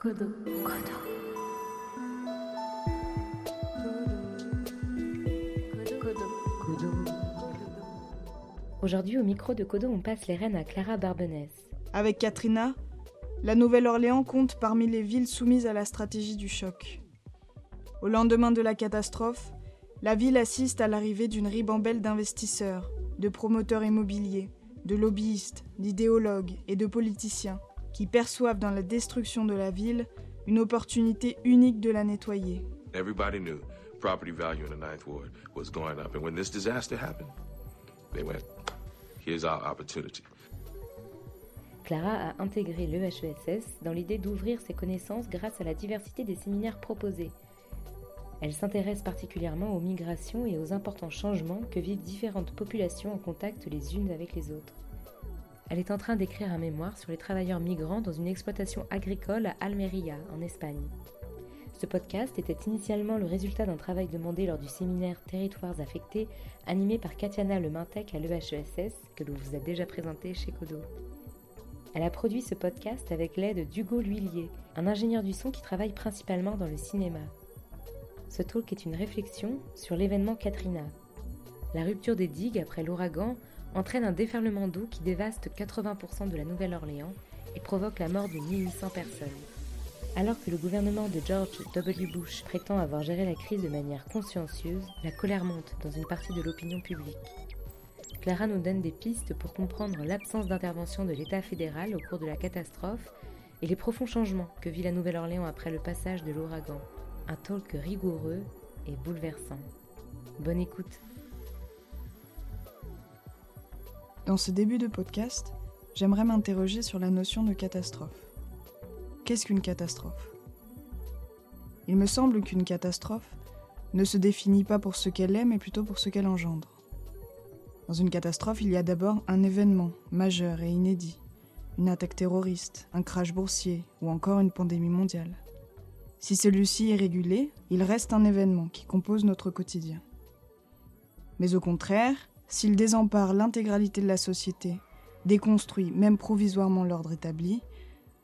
Kodo. Kodo. Kodo. Kodo. Aujourd'hui, au micro de Kodo, on passe les rênes à Clara Barbenès. Avec Katrina, la Nouvelle-Orléans compte parmi les villes soumises à la stratégie du choc. Au lendemain de la catastrophe, la ville assiste à l'arrivée d'une ribambelle d'investisseurs, de promoteurs immobiliers, de lobbyistes, d'idéologues et de politiciens qui perçoivent dans la destruction de la ville une opportunité unique de la nettoyer. Everybody knew property value in the Ninth Ward was going up. And when this disaster happened, they went, here's our opportunity. Clara a intégré l'EHESS dans l'idée d'ouvrir ses connaissances grâce à la diversité des séminaires proposés. Elle s'intéresse particulièrement aux migrations et aux importants changements que vivent différentes populations en contact les unes avec les autres. Elle est en train d'écrire un mémoire sur les travailleurs migrants dans une exploitation agricole à Almeria, en Espagne. Ce podcast était initialement le résultat d'un travail demandé lors du séminaire Territoires affectés, animé par Katiana Lemintec à l'EHESS, que l'on vous a déjà présenté chez Kodo. Elle a produit ce podcast avec l'aide d'Hugo L'Huillier, un ingénieur du son qui travaille principalement dans le cinéma. Ce talk est une réflexion sur l'événement Katrina. La rupture des digues après l'ouragan entraîne un déferlement d'eau qui dévaste 80% de la Nouvelle-Orléans et provoque la mort de 1800 personnes. Alors que le gouvernement de George W. Bush prétend avoir géré la crise de manière consciencieuse, la colère monte dans une partie de l'opinion publique. Clara nous donne des pistes pour comprendre l'absence d'intervention de l'État fédéral au cours de la catastrophe et les profonds changements que vit la Nouvelle-Orléans après le passage de l'ouragan. Un talk rigoureux et bouleversant. Bonne écoute. Dans ce début de podcast, j'aimerais m'interroger sur la notion de catastrophe. Qu'est-ce qu'une catastrophe? Il me semble qu'une catastrophe ne se définit pas pour ce qu'elle est, mais plutôt pour ce qu'elle engendre. Dans une catastrophe, il y a d'abord un événement majeur et inédit, une attaque terroriste, un crash boursier ou encore une pandémie mondiale. Si celui-ci est régulé, il reste un événement qui compose notre quotidien. Mais au contraire, s'il désempare l'intégralité de la société, déconstruit même provisoirement l'ordre établi,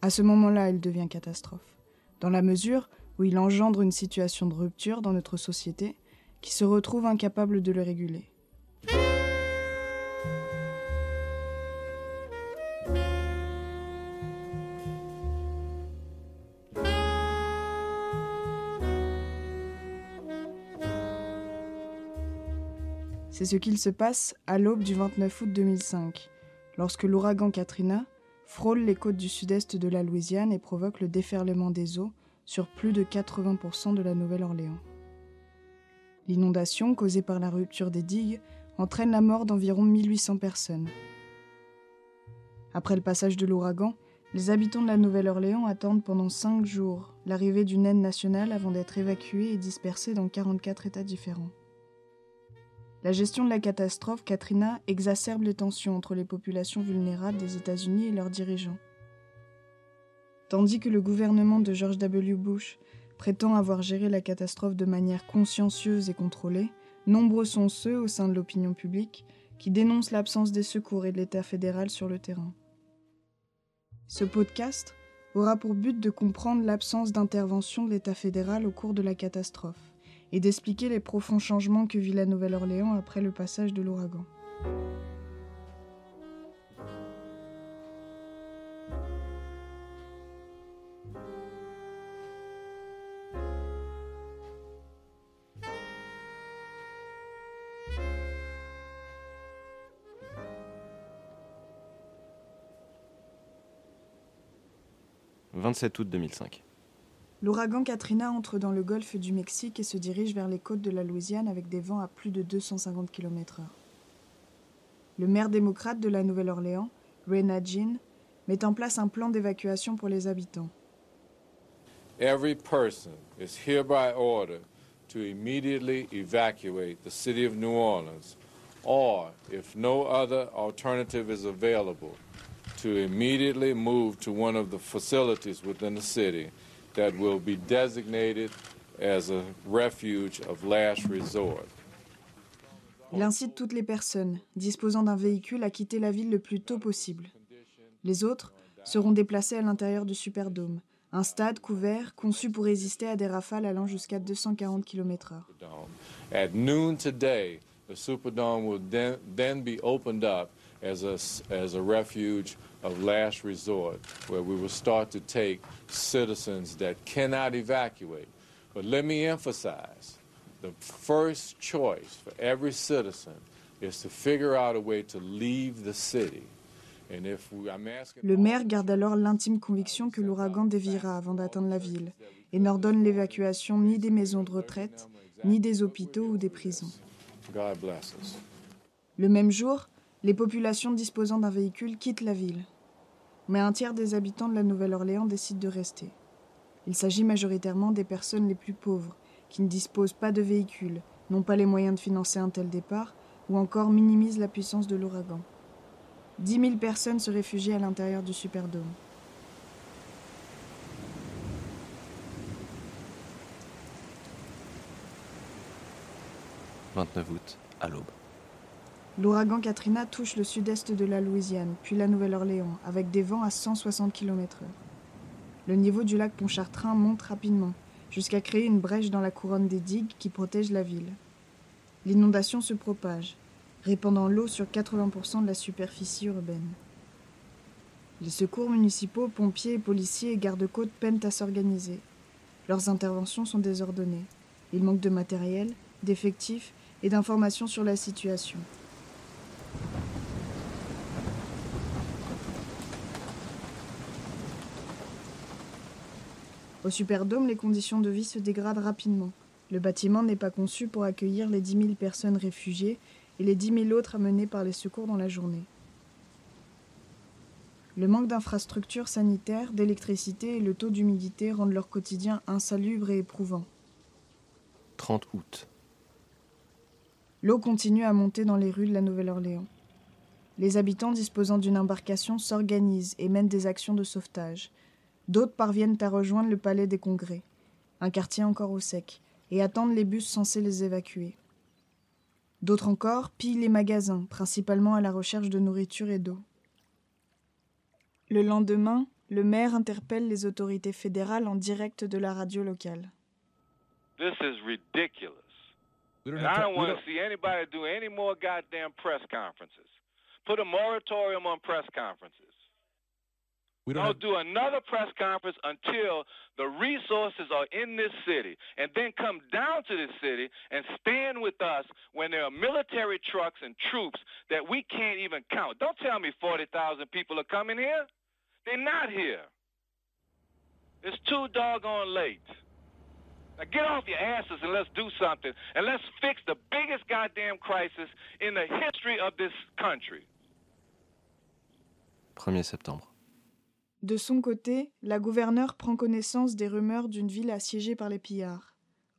à ce moment-là, il devient catastrophe, dans la mesure où il engendre une situation de rupture dans notre société qui se retrouve incapable de le réguler. C'est ce qu'il se passe à l'aube du 29 août 2005, lorsque l'ouragan Katrina frôle les côtes du sud-est de la Louisiane et provoque le déferlement des eaux sur plus de 80% de la Nouvelle-Orléans. L'inondation causée par la rupture des digues entraîne la mort d'environ 1800 personnes. Après le passage de l'ouragan, les habitants de la Nouvelle-Orléans attendent pendant 5 jours l'arrivée d'une aide nationale avant d'être évacués et dispersés dans 44 États différents. La gestion de la catastrophe Katrina exacerbe les tensions entre les populations vulnérables des États-Unis et leurs dirigeants. Tandis que le gouvernement de George W. Bush prétend avoir géré la catastrophe de manière consciencieuse et contrôlée, nombreux sont ceux au sein de l'opinion publique qui dénoncent l'absence des secours et de l'État fédéral sur le terrain. Ce podcast aura pour but de comprendre l'absence d'intervention de l'État fédéral au cours de la catastrophe et d'expliquer les profonds changements que vit la Nouvelle-Orléans après le passage de l'ouragan. « 27 août 2005. L'ouragan Katrina entre dans le golfe du Mexique et se dirige vers les côtes de la Louisiane avec des vents à plus de 250 km/h. Le maire démocrate de la Nouvelle-Orléans, Rena Jean, met en place un plan d'évacuation pour les habitants. Every person is hereby ordered to immediately evacuate the city of New Orleans, or, if no other alternative is available, to immediately move to one of the facilities within the city that will be designated as a refuge of last resort. Il incite toutes les personnes disposant d'un véhicule à quitter la ville le plus tôt possible. Les autres seront déplacés à l'intérieur du Superdome, un stade couvert conçu pour résister à des rafales allant jusqu'à 240 km/h. At noon today, the Superdome will then, then be opened up as a, as a refuge of last resort, where we will start to take citizens that cannot evacuate. But let me emphasize the first choice for every citizen is to figure out a way to leave the city. And if we, I'm asking Le maire garde alors l'intime conviction que l'ouragan déviera avant d'atteindre la ville et n'ordonne l'évacuation ni des maisons de retraite, ni des hôpitaux ou des prisons. God bless us. Le même jour, les populations disposant d'un véhicule quittent la ville. Mais un tiers des habitants de la Nouvelle-Orléans décident de rester. Il s'agit majoritairement des personnes les plus pauvres, qui ne disposent pas de véhicule, n'ont pas les moyens de financer un tel départ, ou encore minimisent la puissance de l'ouragan. 10 000 personnes se réfugient à l'intérieur du Superdome. « 29 août, à l'aube. L'ouragan Katrina touche le sud-est de la Louisiane, puis la Nouvelle-Orléans, avec des vents à 160 km/h. Le niveau du lac Pontchartrain monte rapidement, jusqu'à créer une brèche dans la couronne des digues qui protègent la ville. L'inondation se propage, répandant l'eau sur 80% de la superficie urbaine. Les secours municipaux, pompiers, policiers et gardes-côtes peinent à s'organiser. Leurs interventions sont désordonnées. Il manque de matériel, d'effectifs et d'informations sur la situation. Au Superdome, les conditions de vie se dégradent rapidement. Le bâtiment n'est pas conçu pour accueillir les 10 000 personnes réfugiées et les 10 000 autres amenées par les secours dans la journée. Le manque d'infrastructures sanitaires, d'électricité et le taux d'humidité rendent leur quotidien insalubre et éprouvant. 30 août. L'eau continue à monter dans les rues de la Nouvelle-Orléans. Les habitants disposant d'une embarcation s'organisent et mènent des actions de sauvetage. D'autres parviennent à rejoindre le palais des congrès, un quartier encore au sec, et attendent les bus censés les évacuer. D'autres encore pillent les magasins, principalement à la recherche de nourriture et d'eau. Le lendemain, le maire interpelle les autorités fédérales en direct de la radio locale. This is ridiculous. We don't And have I ti- don't we want to don't- see anybody do any more goddamn press conferences. Put a moratorium on press conferences. We don't Don't have- do another press conference until the resources are in this city, and then come down to this city and stand with us when there are military trucks and troops that we can't even count. Don't tell me 40,000 people are coming here. They're not here. It's too doggone late. Now get off your asses and let's do something, and let's fix the biggest goddamn crisis in the history of this country. 1er septembre. De son côté, la gouverneure prend connaissance des rumeurs d'une ville assiégée par les pillards.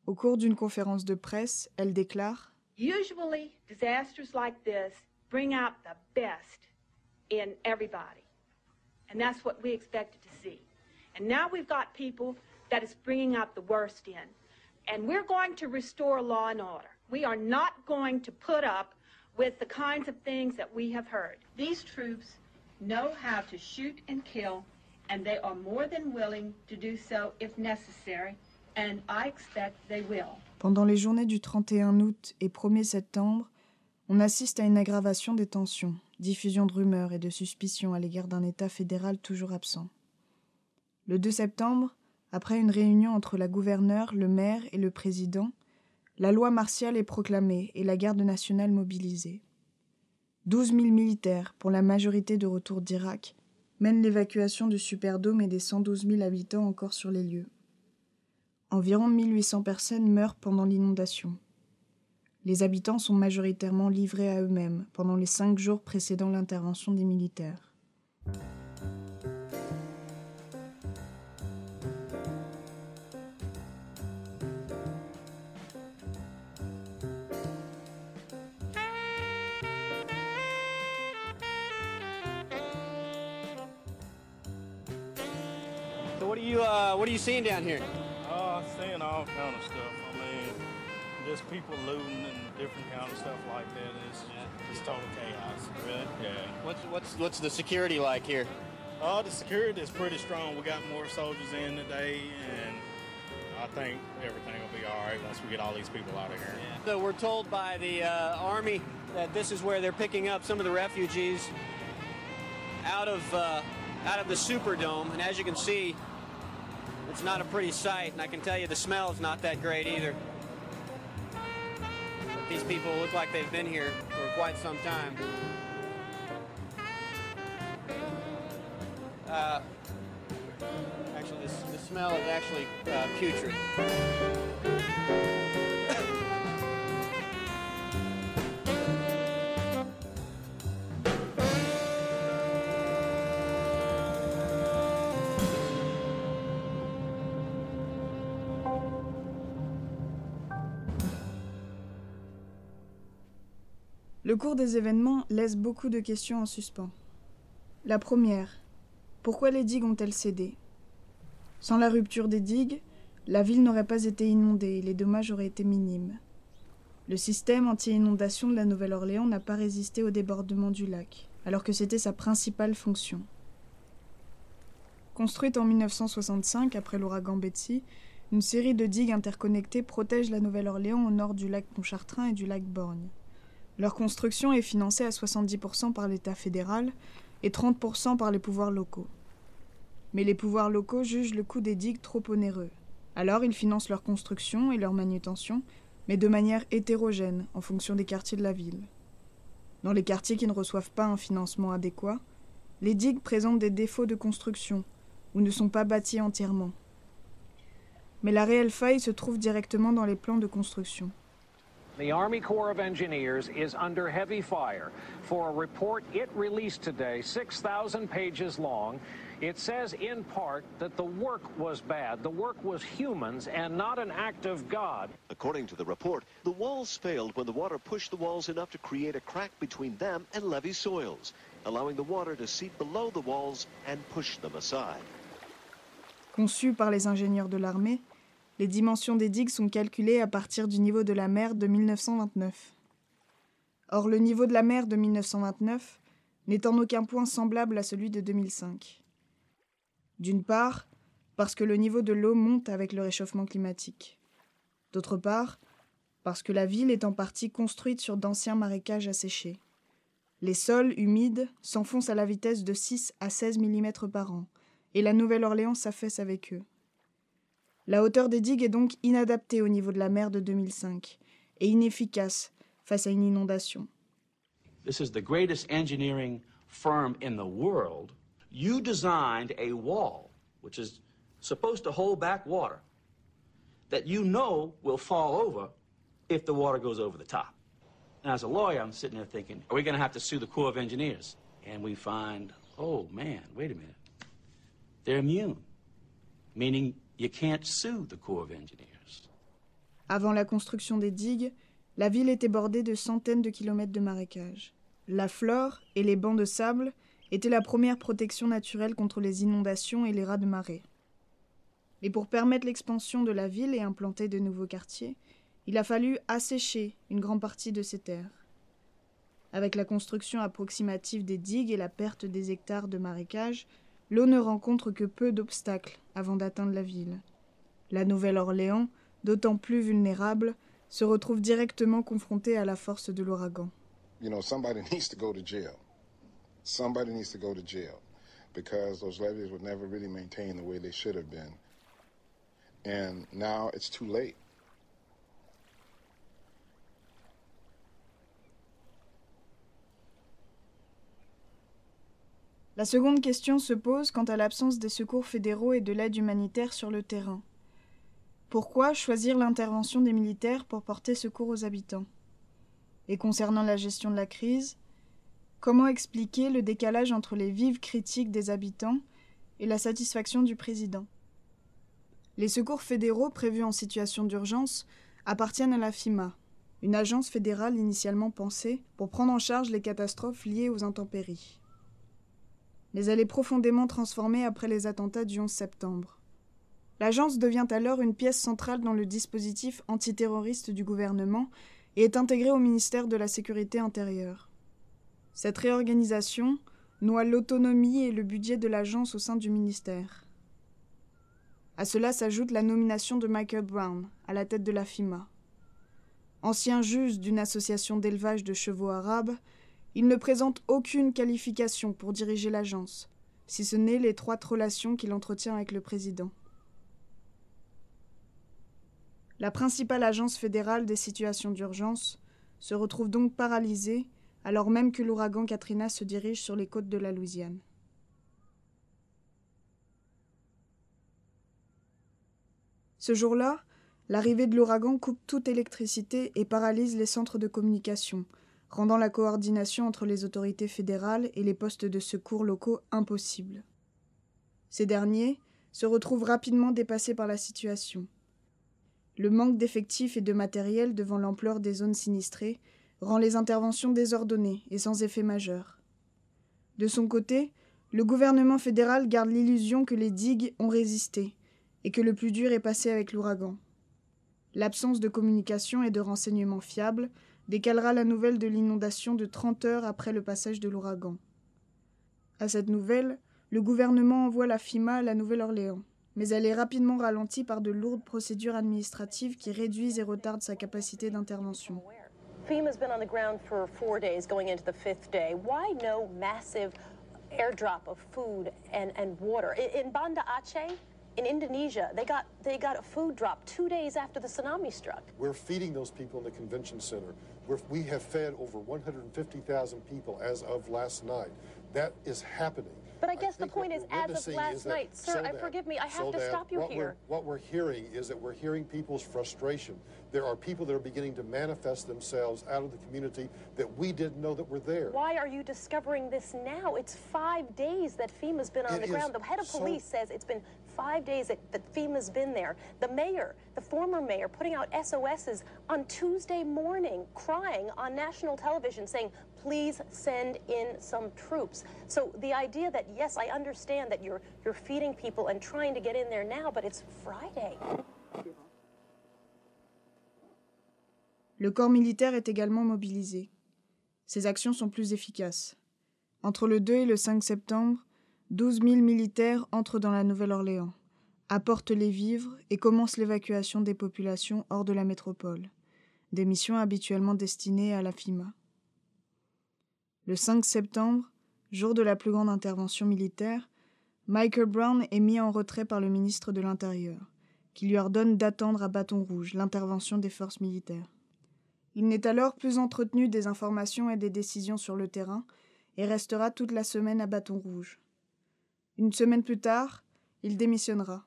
Au cours d'une conférence de presse, elle déclare Usually, disasters like this bring out the best in everybody. And that's what we expected to see. And now we've got people that is bringing out the worst in. And we're going to restore law and order. We are not going to put up with the kinds of things that we have heard. These troops know how to shoot and kill, and they are more than willing to do so if necessary, and I expect they will. Pendant les journées du 31 août et 1er septembre, on assiste à une aggravation des tensions, diffusion de rumeurs et de suspicions à l'égard d'un État fédéral toujours absent. Le 2 septembre, après une réunion entre la gouverneure, le maire et le président, la loi martiale est proclamée et la garde nationale mobilisée. 12 000 militaires, pour la majorité de retour d'Irak, mènent l'évacuation du Superdome et des 112 000 habitants encore sur les lieux. Environ 1800 personnes meurent pendant l'inondation. Les habitants sont majoritairement livrés à eux-mêmes pendant les cinq jours précédant l'intervention des militaires. What are you what are you seeing down here? Uh, seeing all kind of stuff. I mean, just people looting and different kind of stuff like that. It's just, it's total chaos. Really? Yeah. What's what's what's the security like here? Uh, the security is pretty strong. We got more soldiers in today, and I think everything will be all right once we get all these people out of here. So we're told by the uh, Army that this is where they're picking up some of the refugees out of, uh, out of the Superdome. And as you can see, it's not a pretty sight, and I can tell you the smell is not that great either. These people look like they've been here for quite some time. Uh, actually, this, the smell is actually uh, putrid. Le cours des événements laisse beaucoup de questions en suspens. La première, pourquoi les digues ont-elles cédé? Sans la rupture des digues, la ville n'aurait pas été inondée et les dommages auraient été minimes. Le système anti-inondation de la Nouvelle-Orléans n'a pas résisté au débordement du lac, alors que c'était sa principale fonction. Construite en 1965 après l'ouragan Betsy, une série de digues interconnectées protège la Nouvelle-Orléans au nord du lac Pontchartrain et du lac Borgne. Leur construction est financée à 70% par l'État fédéral et 30% par les pouvoirs locaux. Mais les pouvoirs locaux jugent le coût des digues trop onéreux. Alors ils financent leur construction et leur manutention, mais de manière hétérogène en fonction des quartiers de la ville. Dans les quartiers qui ne reçoivent pas un financement adéquat, les digues présentent des défauts de construction ou ne sont pas bâties entièrement. Mais la réelle faille se trouve directement dans les plans de construction. The Army Corps of Engineers is under heavy fire for a report it released today, 6,000 pages long. It says in part that the work was bad. The work was humans and not an act of God. According to the report, the walls failed when the water pushed the walls enough to create a crack between them and levee soils, allowing the water to seep below the walls and push them aside. Conçu par les ingénieurs de l'armée, les dimensions des digues sont calculées à partir du niveau de la mer de 1929. Or, le niveau de la mer de 1929 n'est en aucun point semblable à celui de 2005. D'une part, parce que le niveau de l'eau monte avec le réchauffement climatique. D'autre part, parce que la ville est en partie construite sur d'anciens marécages asséchés. Les sols humides s'enfoncent à la vitesse de 6 à 16 mm par an, et la Nouvelle-Orléans s'affaisse avec eux. La hauteur des digues est donc inadaptée au niveau de la mer de 2005 et inefficace face à une inondation. This is the greatest engineering firm in the world. You designed a wall which is supposed to hold back water that you know will fall over if the water goes over the top. And as a lawyer, I'm sitting there thinking, are we going to have to sue the Corps of Engineers? And we find, oh man, wait a minute. They're immune, meaning you can't sue the Corps of Engineers. Avant la construction des digues, la ville était bordée de centaines de kilomètres de marécages. La flore et les bancs de sable étaient la première protection naturelle contre les inondations et les rats de marée. Mais pour permettre l'expansion de la ville et implanter de nouveaux quartiers, il a fallu assécher une grande partie de ces terres. Avec la construction approximative des digues et la perte des hectares de marécages, l'eau ne rencontre que peu d'obstacles avant d'atteindre la ville. La Nouvelle-Orléans, d'autant plus vulnérable, se retrouve directement confrontée à la force de l'ouragan. You know, somebody needs to go to jail. Somebody needs to go to jail because those levees were never really maintained the way they should have been. And now it's too late. La seconde question se pose quant à l'absence des secours fédéraux et de l'aide humanitaire sur le terrain. Pourquoi choisir l'intervention des militaires pour porter secours aux habitants? Et concernant la gestion de la crise, comment expliquer le décalage entre les vives critiques des habitants et la satisfaction du président? Les secours fédéraux prévus en situation d'urgence appartiennent à la FIMA, une agence fédérale initialement pensée pour prendre en charge les catastrophes liées aux intempéries mais elle est profondément transformée après les attentats du 11 septembre. L'agence devient alors une pièce centrale dans le dispositif antiterroriste du gouvernement et est intégrée au ministère de la Sécurité intérieure. Cette réorganisation noie l'autonomie et le budget de l'agence au sein du ministère. À cela s'ajoute la nomination de Michael Brown à la tête de la FIMA. Ancien juge d'une association d'élevage de chevaux arabes, il ne présente aucune qualification pour diriger l'agence, si ce n'est l'étroite relation qu'il entretient avec le président. La principale agence fédérale des situations d'urgence se retrouve donc paralysée alors même que l'ouragan Katrina se dirige sur les côtes de la Louisiane. Ce jour-là, l'arrivée de l'ouragan coupe toute électricité et paralyse les centres de communication, rendant la coordination entre les autorités fédérales et les postes de secours locaux impossible. Ces derniers se retrouvent rapidement dépassés par la situation. Le manque d'effectifs et de matériel devant l'ampleur des zones sinistrées rend les interventions désordonnées et sans effet majeur. De son côté, le gouvernement fédéral garde l'illusion que les digues ont résisté et que le plus dur est passé avec l'ouragan. L'absence de communication et de renseignements fiables décalera la nouvelle de l'inondation de 30 heures après le passage de l'ouragan. À cette nouvelle, le gouvernement envoie la FIMA à la Nouvelle-Orléans, mais elle est rapidement ralentie par de lourdes procédures administratives qui réduisent et retardent sa capacité d'intervention. FEMA's been on the ground for four days, going into the fifth day. Why no massive airdrop of food and, and water? In, in Banda Aceh, in Indonesia, they got, they got a food drop two days after the tsunami struck. We're feeding those people in the convention center. We're, we have fed over 150,000 people as of last night. That is happening. But I guess the point is, as of last night, sir, I forgive me, I have to stop you what here. We're, what we're hearing is that we're hearing people's frustration. There are people that are beginning to manifest themselves out of the community that we didn't know that were there. Why are you discovering this now? It's five days that FEMA's been on It the ground. The head of so- police says it's been five days that, that FEMA's been there. The mayor, the former mayor, putting out SOSs on Tuesday morning, crying on national television saying, please send in some troops. So the idea that, yes, I understand that you're, you're feeding people and trying to get in there now, but it's Friday. Le corps militaire est également mobilisé. Ses actions sont plus efficaces. Entre le 2 et le 5 septembre, 12 000 militaires entrent dans la Nouvelle-Orléans, apportent les vivres et commencent l'évacuation des populations hors de la métropole, des missions habituellement destinées à la FIMA. Le 5 septembre, jour de la plus grande intervention militaire, Michael Brown est mis en retrait par le ministre de l'Intérieur, qui lui ordonne d'attendre à Bâton Rouge l'intervention des forces militaires. Il n'est alors plus entretenu des informations et des décisions sur le terrain et restera toute la semaine à Bâton Rouge. Une semaine plus tard, il démissionnera.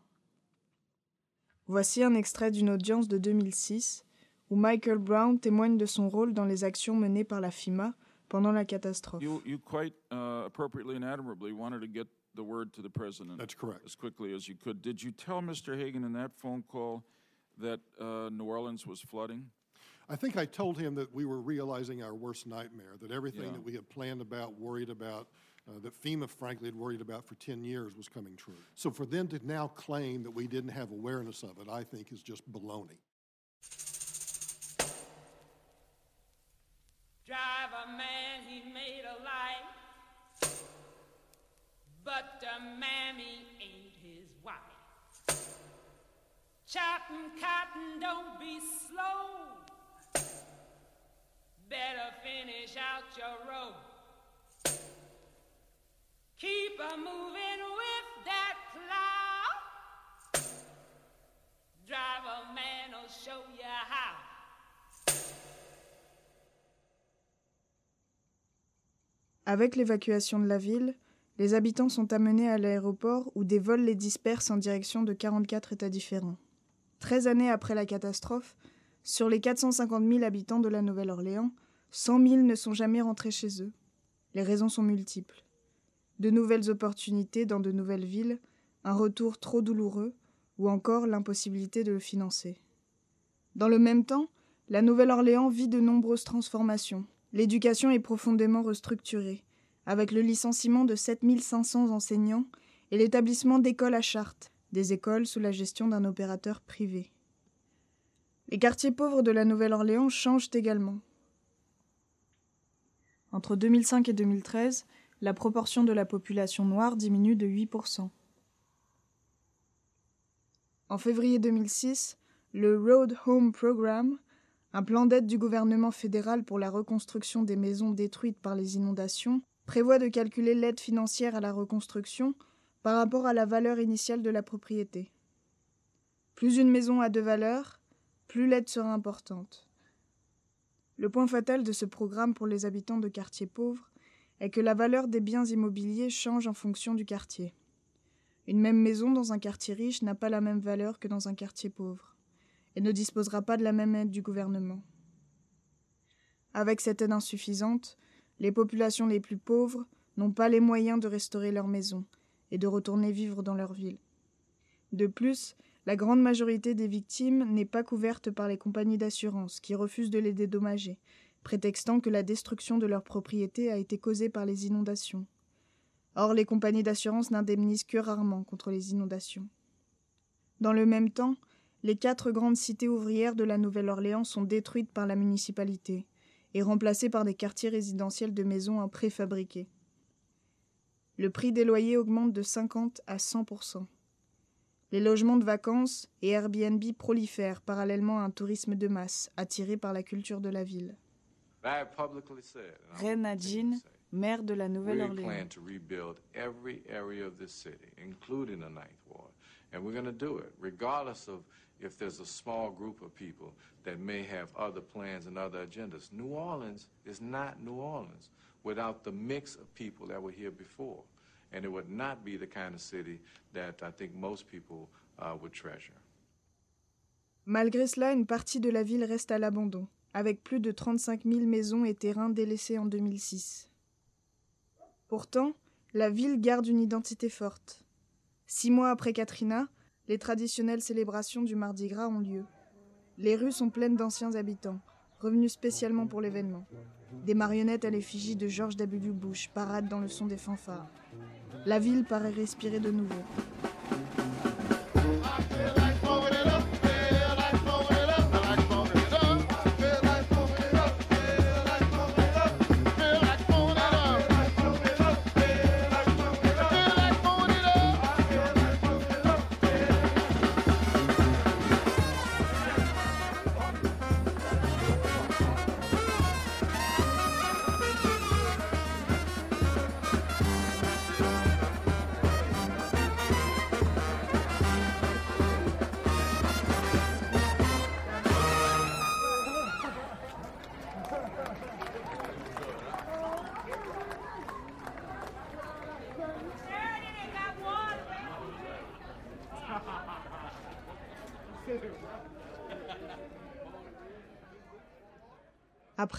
Voici un extrait d'une audience de 2006 où Michael Brown témoigne de son rôle dans les actions menées par la FIMA pendant la catastrophe. You, you quite uh, appropriately and admirably wanted to get the word to the president. That's correct. As quickly as you could. Did you tell Mr. Hagan in that phone call that uh, New Orleans was flooding? I think I told him that we were realizing our worst nightmare, that everything Yeah. that we had planned about, worried about, uh, that FEMA, frankly, had worried about for 10 years was coming true. So for them to now claim that we didn't have awareness of it, I think is just baloney. Drive a man, he made a life, but the mammy ain't his wife. Chopping cotton, don't be slow. Better finish out your row. Keep a moving with that plow. Drive a man'll show you how. Avec l'évacuation de la ville, les habitants sont amenés à l'aéroport où des vols les dispersent en direction de 44 États différents. 13 années après la catastrophe, sur les 450 000 habitants de la Nouvelle-Orléans, 100 000 ne sont jamais rentrés chez eux. Les raisons sont multiples. De nouvelles opportunités dans de nouvelles villes, un retour trop douloureux, ou encore l'impossibilité de le financer. Dans le même temps, la Nouvelle-Orléans vit de nombreuses transformations. L'éducation est profondément restructurée, avec le licenciement de 7500 enseignants et l'établissement d'écoles à charte, des écoles sous la gestion d'un opérateur privé. Les quartiers pauvres de la Nouvelle-Orléans changent également. Entre 2005 et 2013, la proportion de la population noire diminue de 8%. En février 2006, le Road Home Program, un plan d'aide du gouvernement fédéral pour la reconstruction des maisons détruites par les inondations, prévoit de calculer l'aide financière à la reconstruction par rapport à la valeur initiale de la propriété. Plus une maison a de valeur, plus l'aide sera importante. Le point fatal de ce programme pour les habitants de quartiers pauvres est que la valeur des biens immobiliers change en fonction du quartier. Une même maison dans un quartier riche n'a pas la même valeur que dans un quartier pauvre, et ne disposera pas de la même aide du gouvernement. Avec cette aide insuffisante, les populations les plus pauvres n'ont pas les moyens de restaurer leur maison et de retourner vivre dans leur ville. De plus, la grande majorité des victimes n'est pas couverte par les compagnies d'assurance qui refusent de les dédommager, prétextant que la destruction de leur propriété a été causée par les inondations. Or, les compagnies d'assurance n'indemnisent que rarement contre les inondations. Dans le même temps, les quatre grandes cités ouvrières de la Nouvelle-Orléans sont détruites par la municipalité et remplacées par des quartiers résidentiels de maisons en préfabriqués. Le prix des loyers augmente de 50 à 100% Les logements de vacances et Airbnb prolifèrent parallèlement à un tourisme de masse attiré par la culture de la ville. Ren Jean, maire de la Nouvelle-Orléans. We plan to rebuild every area of this city, including the Ninth Ward. And we're going to do it, regardless of if there's a small group of people that may have other plans and other agendas. New Orleans is not New Orleans without the mix of people that were here before. And it would not be the kind of city that I think most people uh, would treasure. Malgré cela, une partie de la ville reste à l'abandon, avec plus de 35 000 maisons et terrains délaissés en 2006. Pourtant, la ville garde une identité forte. Six mois après Katrina, les traditionnelles célébrations du Mardi Gras ont lieu. Les rues sont pleines d'anciens habitants, revenus spécialement pour l'événement. Des marionnettes à l'effigie de George W. Bush paradent dans le son des fanfares. La ville paraît respirer de nouveau.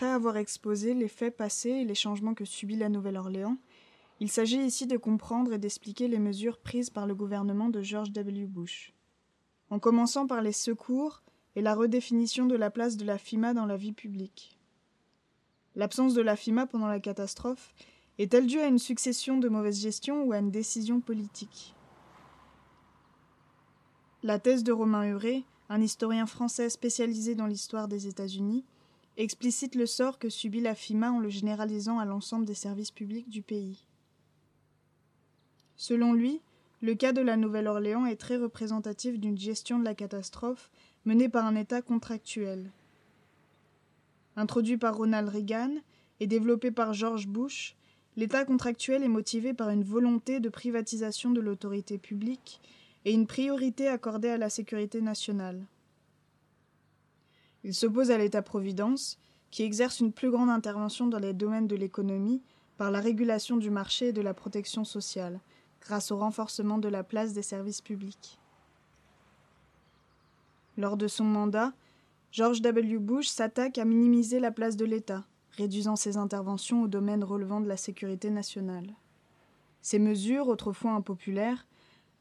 Après avoir exposé les faits passés et les changements que subit la Nouvelle-Orléans, il s'agit ici de comprendre et d'expliquer les mesures prises par le gouvernement de George W. Bush. En commençant par les secours et la redéfinition de la place de la FIMA dans la vie publique. L'absence de la FIMA pendant la catastrophe est-elle due à une succession de mauvaises gestions ou à une décision politique? La thèse de Romain Huré, un historien français spécialisé dans l'histoire des États-Unis, explicite le sort que subit la FIMA en le généralisant à l'ensemble des services publics du pays. Selon lui, le cas de la Nouvelle-Orléans est très représentatif d'une gestion de la catastrophe menée par un État contractuel. Introduit par Ronald Reagan et développé par George Bush, l'État contractuel est motivé par une volonté de privatisation de l'autorité publique et une priorité accordée à la sécurité nationale. Il s'oppose à l'État-providence, qui exerce une plus grande intervention dans les domaines de l'économie par la régulation du marché et de la protection sociale, grâce au renforcement de la place des services publics. Lors de son mandat, George W. Bush s'attaque à minimiser la place de l'État, réduisant ses interventions aux domaines relevant de la sécurité nationale. Ces mesures, autrefois impopulaires,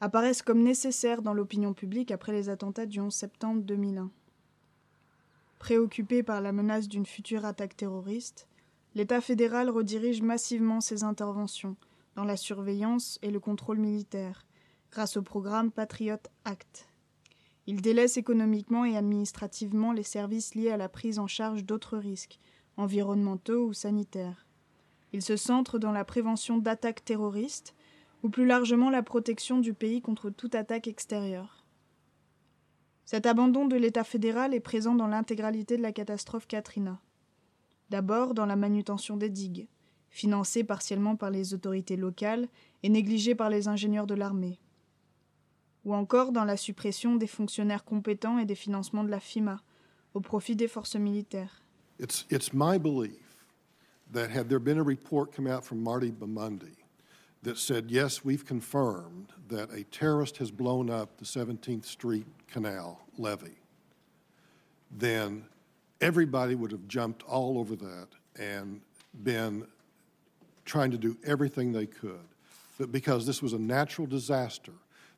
apparaissent comme nécessaires dans l'opinion publique après les attentats du 11 septembre 2001. Préoccupé par la menace d'une future attaque terroriste, l'État fédéral redirige massivement ses interventions dans la surveillance et le contrôle militaire, grâce au programme Patriot Act. Il délaisse économiquement et administrativement les services liés à la prise en charge d'autres risques, environnementaux ou sanitaires. Il se centre dans la prévention d'attaques terroristes ou plus largement la protection du pays contre toute attaque extérieure. Cet abandon de l'État fédéral est présent dans l'intégralité de la catastrophe Katrina. D'abord dans la manutention des digues, financée partiellement par les autorités locales et négligée par les ingénieurs de l'armée. Ou encore dans la suppression des fonctionnaires compétents et des financements de la FIMA, au profit des forces militaires. It's, my belief that had there been a report come out from Marty Bamundi that said, yes, we've confirmed that a terrorist has blown up the 17th Street Canal levee, then everybody would have jumped all over that and been trying to do everything they could. But because this was a natural disaster,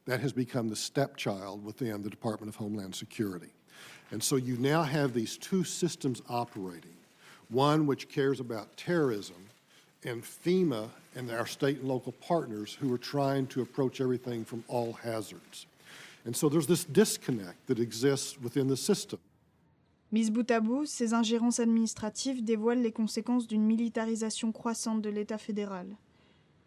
that has become the stepchild within the Department of Homeland Security. And so you now have these two systems operating one which cares about terrorism, and FEMA and our state and local partners who are trying to approach everything from all hazards. And so there's this disconnect that exists within the system. Mise bout à bout, ces ingérences administratives dévoilent les conséquences d'une militarisation croissante de l'État fédéral.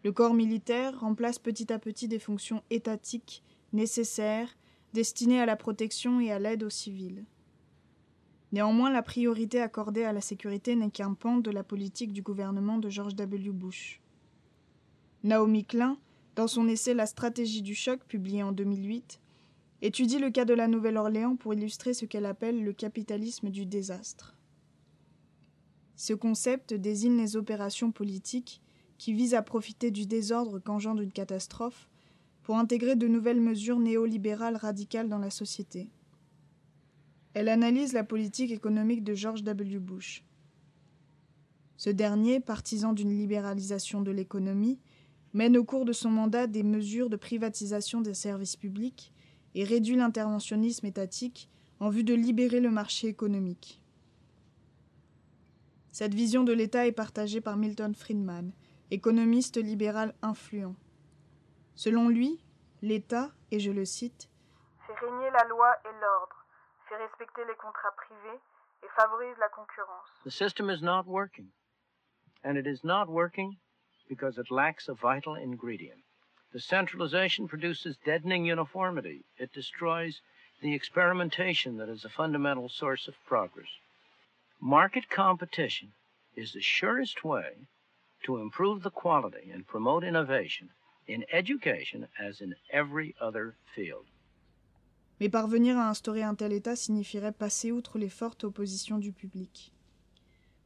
Le corps militaire remplace petit à petit des fonctions étatiques nécessaires destinées à la protection et à l'aide aux civils. Néanmoins, la priorité accordée à la sécurité n'est qu'un pan de la politique du gouvernement de George W. Bush. Naomi Klein, dans son essai La stratégie du choc, publié en 2008, étudie le cas de la Nouvelle-Orléans pour illustrer ce qu'elle appelle le capitalisme du désastre. Ce concept désigne les opérations politiques qui visent à profiter du désordre qu'engendre une catastrophe pour intégrer de nouvelles mesures néolibérales radicales dans la société. Elle analyse la politique économique de George W. Bush. Ce dernier, partisan d'une libéralisation de l'économie, mène au cours de son mandat des mesures de privatisation des services publics et réduit l'interventionnisme étatique en vue de libérer le marché économique. Cette vision de l'État est partagée par Milton Friedman, économiste libéral influent. Selon lui, l'État, et je le cite, fait régner la loi et l'ordre, fait respecter les contrats privés et favorise la concurrence. The system is not working. And it is not working because it lacks a vital ingredient. The centralization produces deadening uniformity. It destroys the experimentation that is a fundamental source of progress. Market competition is the surest way to improve the quality and promote innovation in education as in every other field. Mais parvenir à instaurer un tel État signifierait passer outre les fortes oppositions du public.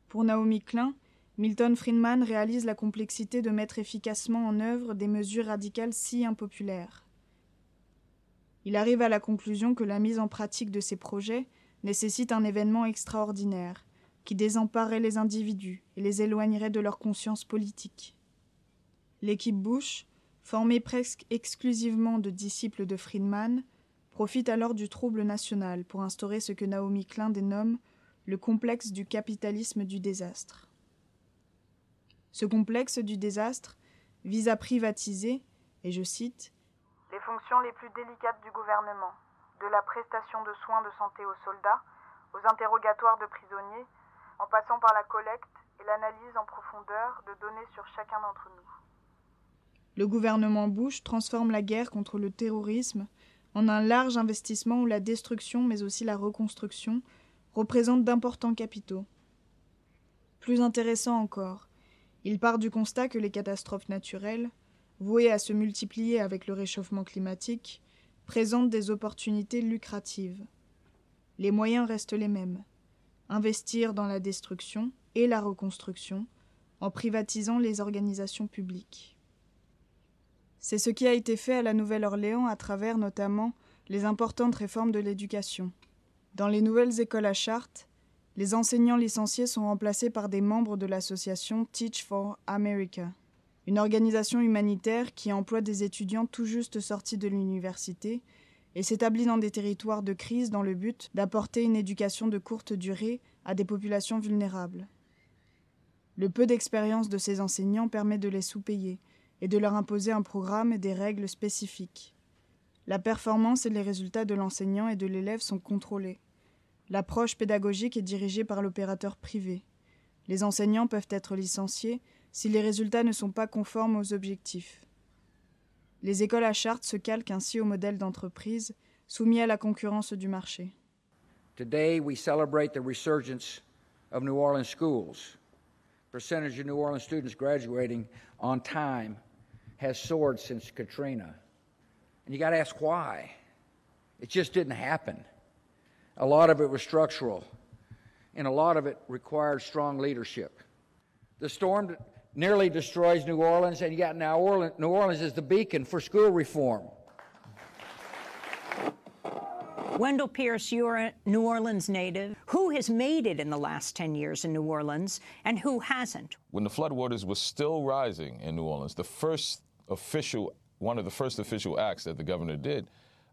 Pour Naomi Klein, Milton Friedman réalise la complexité de mettre efficacement en œuvre des mesures radicales si impopulaires. Il arrive à la conclusion que la mise en pratique de ces projets nécessite un événement extraordinaire, qui désemparerait les individus et les éloignerait de leur conscience politique. L'équipe Bush, formée presque exclusivement de disciples de Friedman, profite alors du trouble national pour instaurer ce que Naomi Klein dénomme le complexe du capitalisme du désastre. Ce complexe du désastre vise à privatiser, et je cite, les fonctions les plus délicates du gouvernement, de la prestation de soins de santé aux soldats, aux interrogatoires de prisonniers, en passant par la collecte et l'analyse en profondeur de données sur chacun d'entre nous. Le gouvernement Bush transforme la guerre contre le terrorisme en un large investissement où la destruction mais aussi la reconstruction représentent d'importants capitaux. Plus intéressant encore, il part du constat que les catastrophes naturelles, vouées à se multiplier avec le réchauffement climatique, présentent des opportunités lucratives. Les moyens restent les mêmes investir dans la destruction et la reconstruction en privatisant les organisations publiques. C'est ce qui a été fait à la Nouvelle-Orléans à travers notamment les importantes réformes de l'éducation. Dans les nouvelles écoles à charte, les enseignants licenciés sont remplacés par des membres de l'association Teach for America, une organisation humanitaire qui emploie des étudiants tout juste sortis de l'université et s'établit dans des territoires de crise dans le but d'apporter une éducation de courte durée à des populations vulnérables. Le peu d'expérience de ces enseignants permet de les sous-payer et de leur imposer un programme et des règles spécifiques. La performance et les résultats de l'enseignant et de l'élève sont contrôlés. L'approche pédagogique est dirigée par l'opérateur privé. Les enseignants peuvent être licenciés si les résultats ne sont pas conformes aux objectifs. Les écoles à charte se calquent ainsi au modèle d'entreprise soumis à la concurrence du marché. Today, we celebrate the resurgence of New Orleans schools. Percentage of New Orleans students graduating on time has soared since Katrina. And you got to ask why. It just didn't happen. A lot of it was structural, and a lot of it required strong leadership. The storm nearly destroys New Orleans, and yet now Orleans, New Orleans is the beacon for school reform. Wendell Pierce, you're a New Orleans native. Who has made it in the last 10 years in New Orleans, and who hasn't? When the floodwaters were still rising in New Orleans, the first official, one of the first official acts that the governor did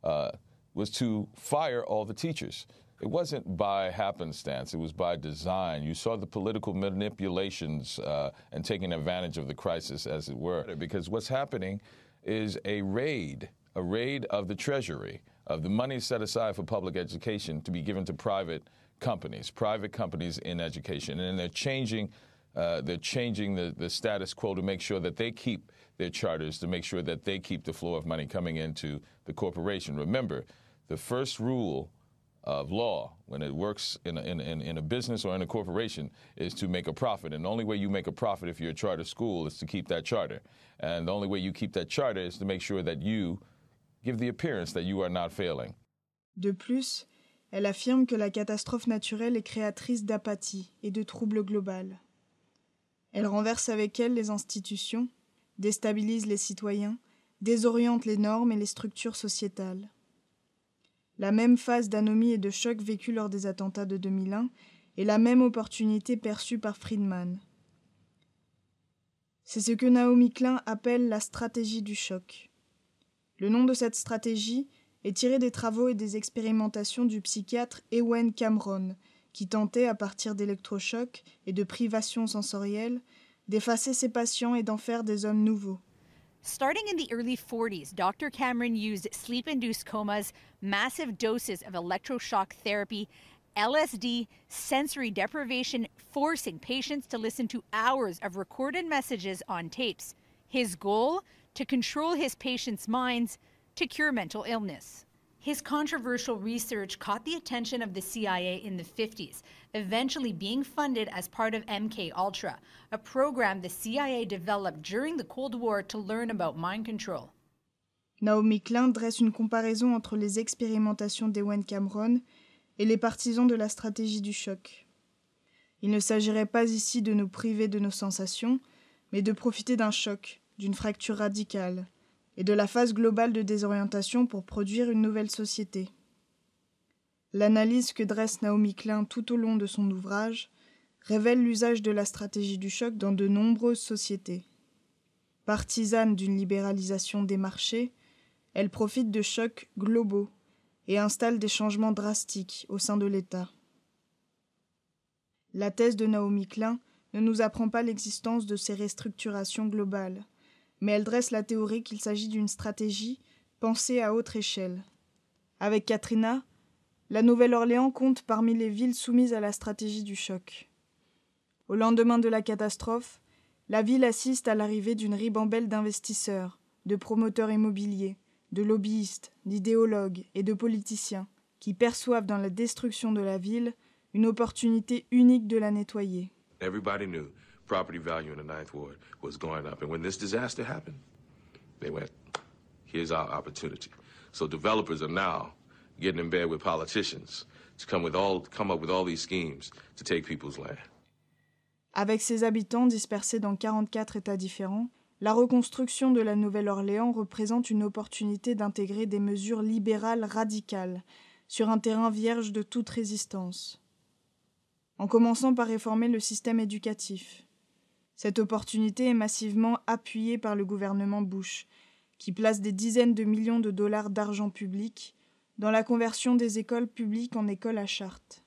uh, was to fire all the teachers. It wasn't by happenstance, it was by design. You saw the political manipulations uh, and taking advantage of the crisis, as it were. Because what's happening is a raid, a raid of the Treasury, of the money set aside for public education to be given to private companies, private companies in education. And they're changing, uh, they're changing the, the status quo to make sure that they keep their charters, to make sure that they keep the flow of money coming into the corporation. Remember, the first rule of law when it works in a, in, in, in, a business or in a corporation is to make a profit. And the only way you make a profit if you're a charter school is to keep that charter. And the only way you keep that charter is to make sure that you give the appearance that you are not failing. De plus, elle affirme que la catastrophe naturelle est créatrice d'apathie et de troubles global. Elle renverse avec elle les institutions, déstabilise les citoyens, désoriente les normes et les structures sociétales. La même phase d'anomie et de choc vécue lors des attentats de 2001 et la même opportunité perçue par Friedman. C'est ce que Naomi Klein appelle la stratégie du choc. Le nom de cette stratégie est tiré des travaux et des expérimentations du psychiatre Ewen Cameron, qui tentait, à partir d'électrochocs et de privations sensorielles, d'effacer ses patients et d'en faire des hommes nouveaux. Starting in the early 40s, Dr. Cameron used sleep induced comas, massive doses of electroshock therapy, LSD, sensory deprivation, forcing patients to listen to hours of recorded messages on tapes. His goal? To control his patients' minds to cure mental illness. His controversial research caught the attention of the CIA in the 50s, eventually being funded as part of MK Ultra, a program the CIA developed during the Cold War to learn about mind control. Naomi Klein dresse une comparaison entre les expérimentations d'Ewen Cameron et les partisans de la stratégie du choc. Il ne s'agirait pas ici de nous priver de nos sensations, mais de profiter d'un choc, d'une fracture radicale, et de la phase globale de désorientation pour produire une nouvelle société. L'analyse que dresse Naomi Klein tout au long de son ouvrage révèle l'usage de la stratégie du choc dans de nombreuses sociétés. Partisane d'une libéralisation des marchés, elle profite de chocs globaux et installe des changements drastiques au sein de l'État. La thèse de Naomi Klein ne nous apprend pas l'existence de ces restructurations globales, mais elle dresse la théorie qu'il s'agit d'une stratégie pensée à autre échelle. Avec Katrina, la Nouvelle-Orléans compte parmi les villes soumises à la stratégie du choc. Au lendemain de la catastrophe, la ville assiste à l'arrivée d'une ribambelle d'investisseurs, de promoteurs immobiliers, de lobbyistes, d'idéologues et de politiciens qui perçoivent dans la destruction de la ville une opportunité unique de la nettoyer. Everybody knew property value in the Ninth Ward was going up. And when this disaster happened, they went, here's our opportunity. So developers are now getting in bed with politicians to come, with all, come up with all these schemes to take people's land. Avec ses habitants dispersés dans 44 États différents, la reconstruction de la Nouvelle-Orléans représente une opportunité d'intégrer des mesures libérales radicales sur un terrain vierge de toute résistance. En commençant par réformer le système éducatif, cette opportunité est massivement appuyée par le gouvernement Bush, qui place des dizaines de millions de dollars d'argent public dans la conversion des écoles publiques en écoles à charte.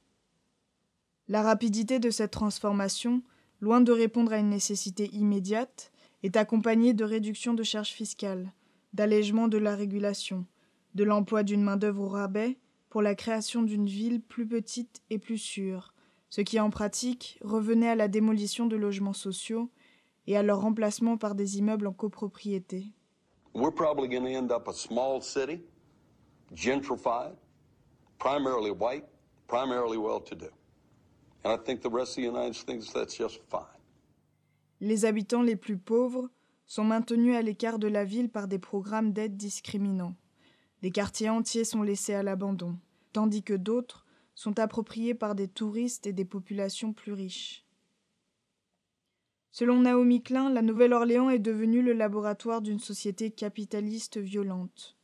La rapidité de cette transformation, loin de répondre à une nécessité immédiate, est accompagnée de réductions de charges fiscales, d'allègement de la régulation, de l'emploi d'une main-d'œuvre au rabais pour la création d'une ville plus petite et plus sûre, ce qui en pratique revenait à la démolition de logements sociaux et à leur remplacement par des immeubles en copropriété. We're probably going to end up a gentrified, primarily white, primarily well-to-do. And I think the rest of the United States that's just fine. Les habitants les plus pauvres sont maintenus à l'écart de la ville par des programmes d'aide discriminants. Des quartiers entiers sont laissés à l'abandon, tandis que d'autres sont appropriés par des touristes et des populations plus riches. Selon Naomi Klein, la Nouvelle-Orléans est devenue le laboratoire d'une société capitaliste violente.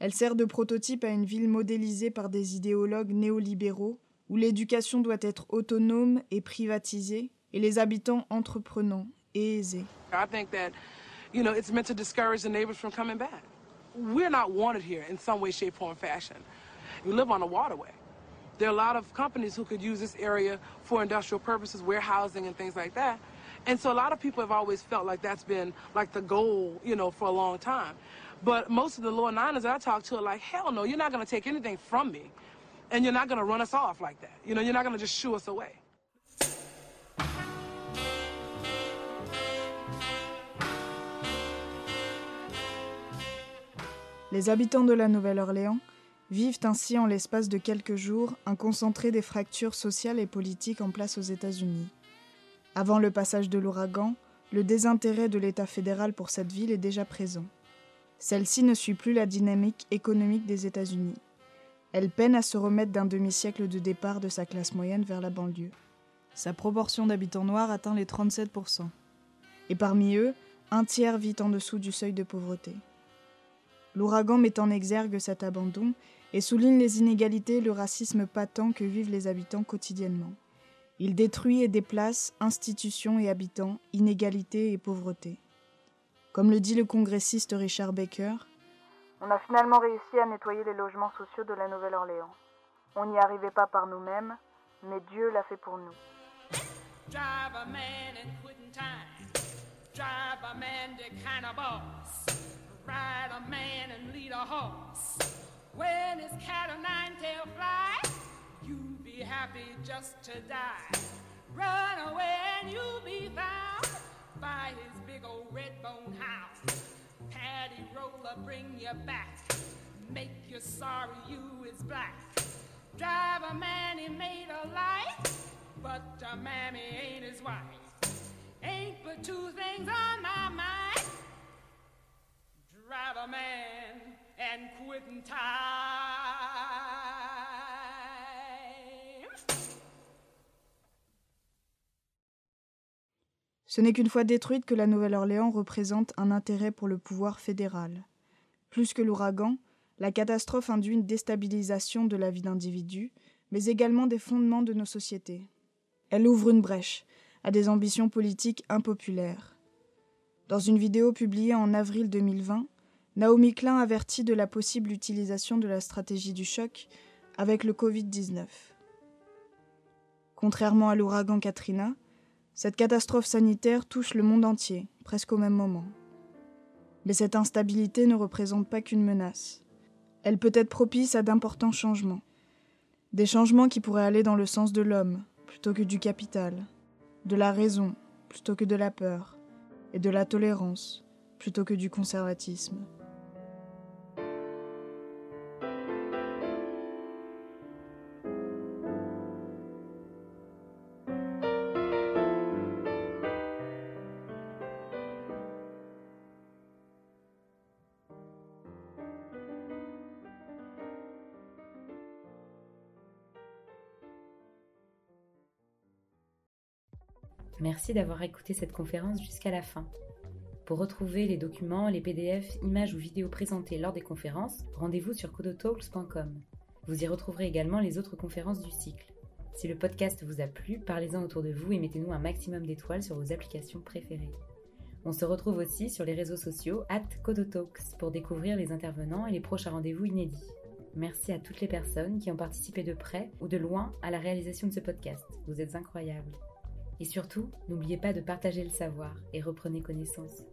Elle sert de prototype à une ville modélisée par des idéologues néolibéraux, où l'éducation doit être autonome et privatisée, et les habitants entreprenants et aisés. I think that, you know, it's meant to discourage the neighbors from coming back. We're not wanted here in some way, shape, form, fashion. We live on a waterway. There are a lot of companies who could use this area for industrial purposes, warehousing and things like that. And so a lot of people have always felt like that's been like the goal, you know, for a long time. But most of the Lord Niners I talk to are like, hell no, you're not going to take anything from me. And you're not going to run us off like that. You know, you're not going to just shoo us away. Les habitants de la Nouvelle-Orléans vivent ainsi en l'espace de quelques jours un concentré des fractures sociales et politiques en place aux États-Unis. Avant le passage de l'ouragan, le désintérêt de l'État fédéral pour cette ville est déjà présent. Celle-ci ne suit plus la dynamique économique des États-Unis. Elle peine à se remettre d'un demi-siècle de départ de sa classe moyenne vers la banlieue. Sa proportion d'habitants noirs atteint les 37%. Et parmi eux, un tiers vit en dessous du seuil de pauvreté. L'ouragan met en exergue cet abandon et souligne les inégalités et le racisme patent que vivent les habitants quotidiennement. Il détruit et déplace institutions et habitants, inégalités et pauvreté. Comme le dit le congressiste Richard Baker, On a finalement réussi à nettoyer les logements sociaux de la Nouvelle-Orléans. On n'y arrivait pas par nous-mêmes, mais Dieu l'a fait pour nous. Drive a man and quitting time. Drive a man to kind of boss. Ride a man and lead a horse. When his cat o' nine tail fly, you be happy just to die. Run away and you'll be found by his big old red bone hound. Paddy roller bring you back. Make you sorry you is black. Drive a man he made a life, but a mammy ain't his wife. Ain't but two things on my mind. Drive a man and quitting time. Ce n'est qu'une fois détruite que la Nouvelle-Orléans représente un intérêt pour le pouvoir fédéral. Plus que l'ouragan, la catastrophe induit une déstabilisation de la vie d'individus, mais également des fondements de nos sociétés. Elle ouvre une brèche à des ambitions politiques impopulaires. Dans une vidéo publiée en avril 2020, Naomi Klein avertit de la possible utilisation de la stratégie du choc avec le Covid-19. Contrairement à l'ouragan Katrina, cette catastrophe sanitaire touche le monde entier, presque au même moment. Mais cette instabilité ne représente pas qu'une menace. Elle peut être propice à d'importants changements. Des changements qui pourraient aller dans le sens de l'homme plutôt que du capital, de la raison plutôt que de la peur, et de la tolérance plutôt que du conservatisme. Merci d'avoir écouté cette conférence jusqu'à la fin. Pour retrouver les documents, les PDF, images ou vidéos présentées lors des conférences, rendez-vous sur codotalks.com. Vous y retrouverez également les autres conférences du cycle. Si le podcast vous a plu, parlez-en autour de vous et mettez-nous un maximum d'étoiles sur vos applications préférées. On se retrouve aussi sur les réseaux sociaux at Codotalks pour découvrir les intervenants et les prochains rendez-vous inédits. Merci à toutes les personnes qui ont participé de près ou de loin à la réalisation de ce podcast. Vous êtes incroyables. Et surtout, n'oubliez pas de partager le savoir et reprenez connaissance.